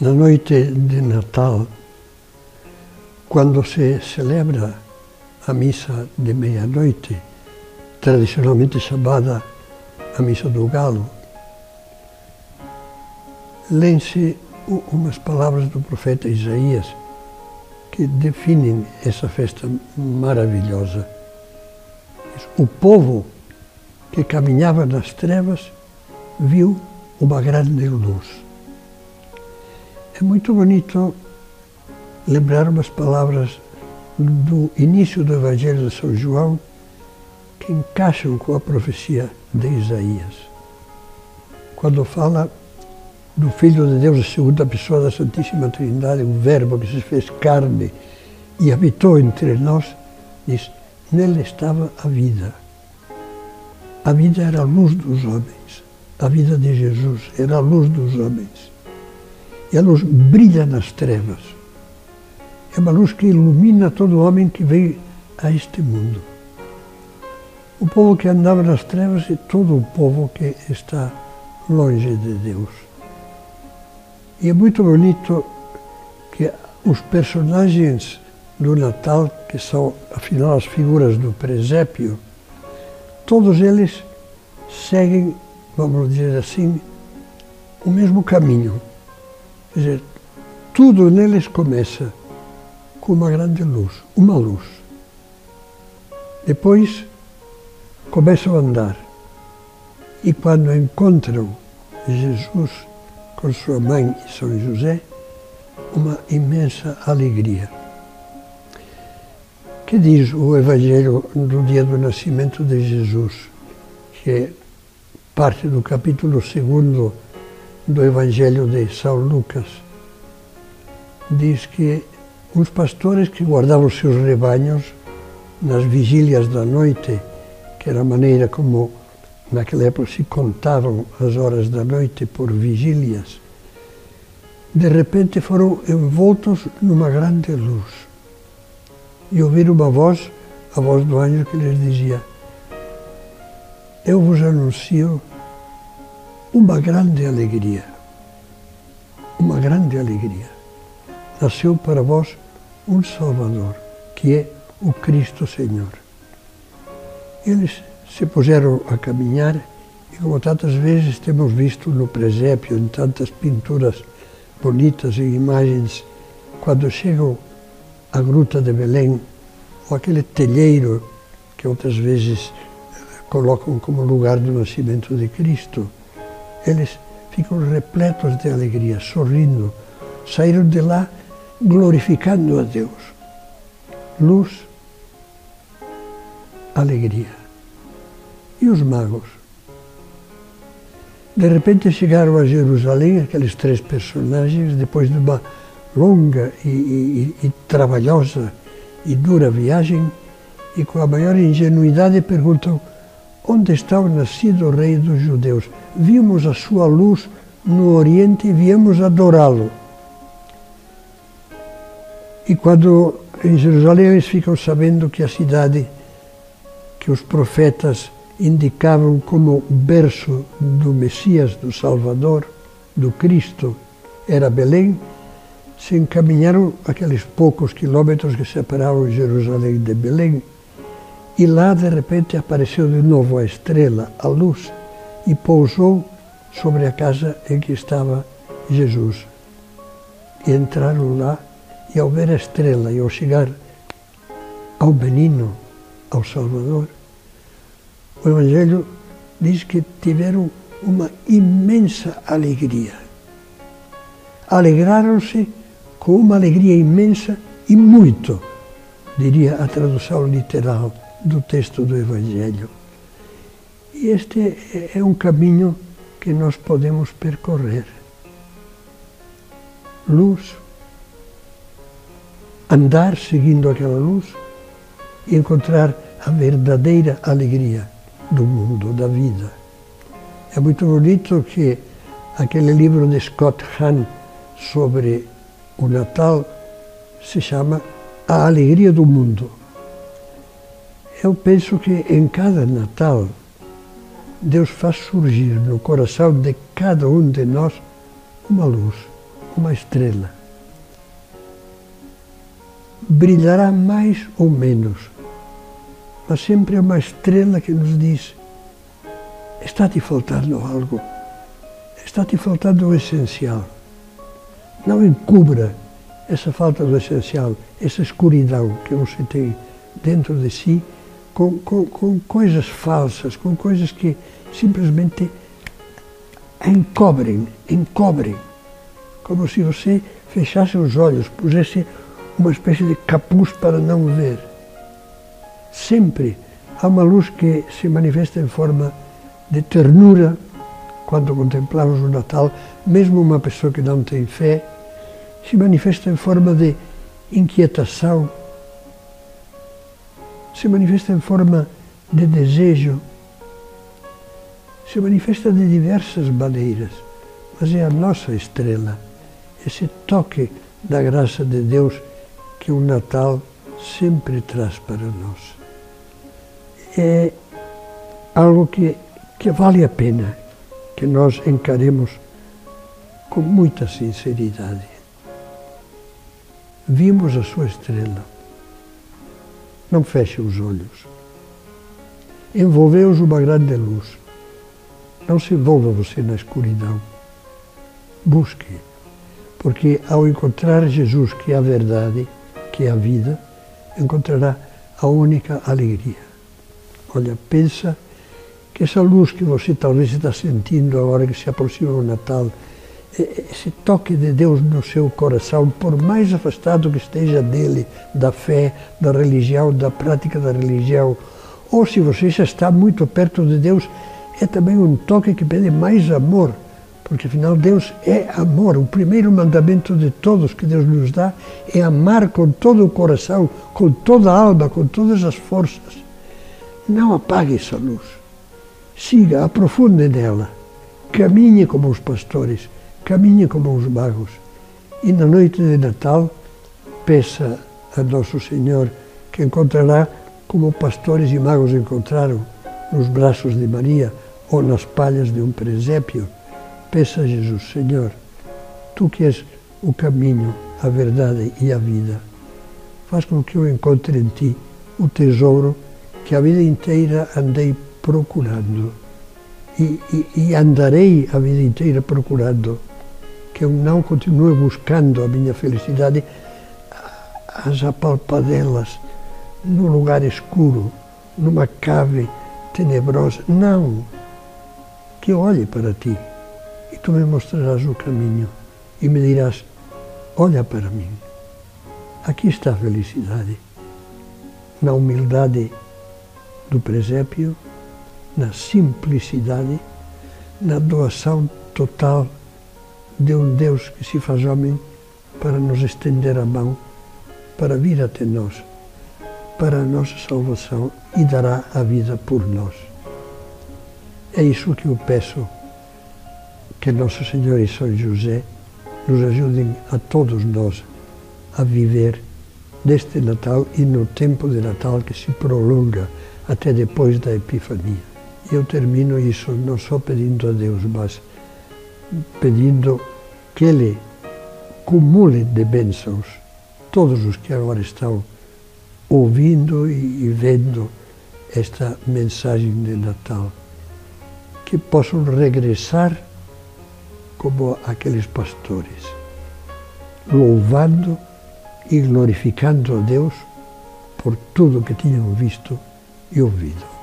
Na noite de Natal, quando se celebra a missa de meia-noite, tradicionalmente chamada a missa do galo, lêem-se umas palavras do profeta Isaías que definem essa festa maravilhosa. O povo que caminhava nas trevas viu uma grande luz. É muito bonito lembrar umas palavras do início do Evangelho de São João que encaixam com a profecia de Isaías. Quando fala do Filho de Deus, a segunda pessoa da Santíssima Trindade, o Verbo que se fez carne e habitou entre nós, diz: nele estava a vida. A vida era a luz dos homens. A vida de Jesus era a luz dos homens. E a luz brilha nas trevas. É uma luz que ilumina todo homem que veio a este mundo. O povo que andava nas trevas e todo o povo que está longe de Deus. E é muito bonito que os personagens do Natal, que são afinal as figuras do presépio, todos eles seguem, vamos dizer assim, o mesmo caminho. Quer dizer, tudo neles começa com uma grande luz, uma luz. Depois começam a andar e quando encontram Jesus com sua mãe e São José, uma imensa alegria. Que diz o Evangelho do dia do nascimento de Jesus, que é parte do capítulo 2 do Evangelho de São Lucas. Diz que uns pastores que guardavam os seus rebanhos nas vigílias da noite, que era a maneira como Naquela época se contavam as horas da noite por vigílias. De repente foram envoltos numa grande luz. E ouviram uma voz, a voz do anjo, que lhes dizia: Eu vos anuncio uma grande alegria. Uma grande alegria. Nasceu para vós um Salvador, que é o Cristo Senhor. Eles se puseram a caminhar e, como tantas vezes temos visto no presépio, em tantas pinturas bonitas e imagens, quando chegam à Gruta de Belém, ou aquele telheiro que outras vezes colocam como lugar do nascimento de Cristo, eles ficam repletos de alegria, sorrindo, saíram de lá glorificando a Deus. Luz, alegria e os magos. De repente chegaram a Jerusalém aqueles três personagens, depois de uma longa e, e, e trabalhosa e dura viagem, e com a maior ingenuidade perguntam: Onde está o nascido rei dos judeus? Vimos a sua luz no Oriente e viemos adorá-lo. E quando em Jerusalém eles ficam sabendo que a cidade que os profetas indicavam como berço do Messias, do Salvador, do Cristo, era Belém, se encaminharam aqueles poucos quilômetros que separavam Jerusalém de Belém, e lá de repente apareceu de novo a estrela, a luz, e pousou sobre a casa em que estava Jesus. E entraram lá, e ao ver a estrela e ao chegar ao menino, ao Salvador, o Evangelho diz que tiveram uma imensa alegria. Alegraram-se com uma alegria imensa e muito, diria a tradução literal do texto do Evangelho. E este é um caminho que nós podemos percorrer. Luz, andar seguindo aquela luz e encontrar a verdadeira alegria do mundo, da vida. É muito bonito que aquele livro de Scott Hahn sobre o Natal se chama A Alegria do Mundo. Eu penso que em cada Natal Deus faz surgir no coração de cada um de nós uma luz, uma estrela. Brilhará mais ou menos, mas sempre é uma estrela que nos diz: está-te faltando algo, está-te faltando o essencial. Não encubra essa falta do essencial, essa escuridão que você tem dentro de si com, com, com coisas falsas, com coisas que simplesmente encobrem, encobrem. Como se você fechasse os olhos, pusesse uma espécie de capuz para não ver. Sempre há uma luz que se manifesta em forma de ternura quando contemplamos o Natal, mesmo uma pessoa que não tem fé, se manifesta em forma de inquietação, se manifesta em forma de desejo, se manifesta de diversas maneiras, mas é a nossa estrela, esse toque da graça de Deus que o Natal sempre traz para nós. É algo que, que vale a pena que nós encaremos com muita sinceridade. Vimos a sua estrela. Não feche os olhos. Envolveu-os uma grande luz. Não se envolva você na escuridão. Busque, porque ao encontrar Jesus, que é a verdade, que é a vida, encontrará a única alegria. Olha, pensa que essa luz que você talvez está sentindo agora que se aproxima o Natal, esse toque de Deus no seu coração, por mais afastado que esteja dele, da fé, da religião, da prática da religião, ou se você já está muito perto de Deus, é também um toque que pede mais amor porque afinal Deus é amor. O primeiro mandamento de todos que Deus nos dá é amar com todo o coração, com toda a alma, com todas as forças. Não apague essa luz. Siga, aprofunde nela. Caminhe como os pastores, caminhe como os magos. E na noite de Natal, peça a Nosso Senhor que encontrará como pastores e magos encontraram nos braços de Maria ou nas palhas de um presépio. Peça a Jesus, Senhor, Tu que és o caminho, a verdade e a vida, faz com que eu encontre em Ti o tesouro que a vida inteira andei procurando. E, e, e andarei a vida inteira procurando, que eu não continue buscando a minha felicidade às apalpadelas, num lugar escuro, numa cave tenebrosa. Não, que eu olhe para Ti e tu me mostrarás o caminho e me dirás: Olha para mim. Aqui está a felicidade. Na humildade do presépio, na simplicidade, na doação total de um Deus que se faz homem para nos estender a mão, para vir até nós, para a nossa salvação e dará a vida por nós. É isso que eu peço que Nosso Senhor e São José nos ajudem a todos nós a viver deste Natal e no tempo de Natal que se prolonga até depois da Epifania. Eu termino isso não só pedindo a Deus, mas pedindo que Ele cumule de bênçãos todos os que agora estão ouvindo e vendo esta mensagem de Natal, que possam regressar como aqueles pastores, louvando e glorificando a Deus por tudo que tinham visto e ouvido.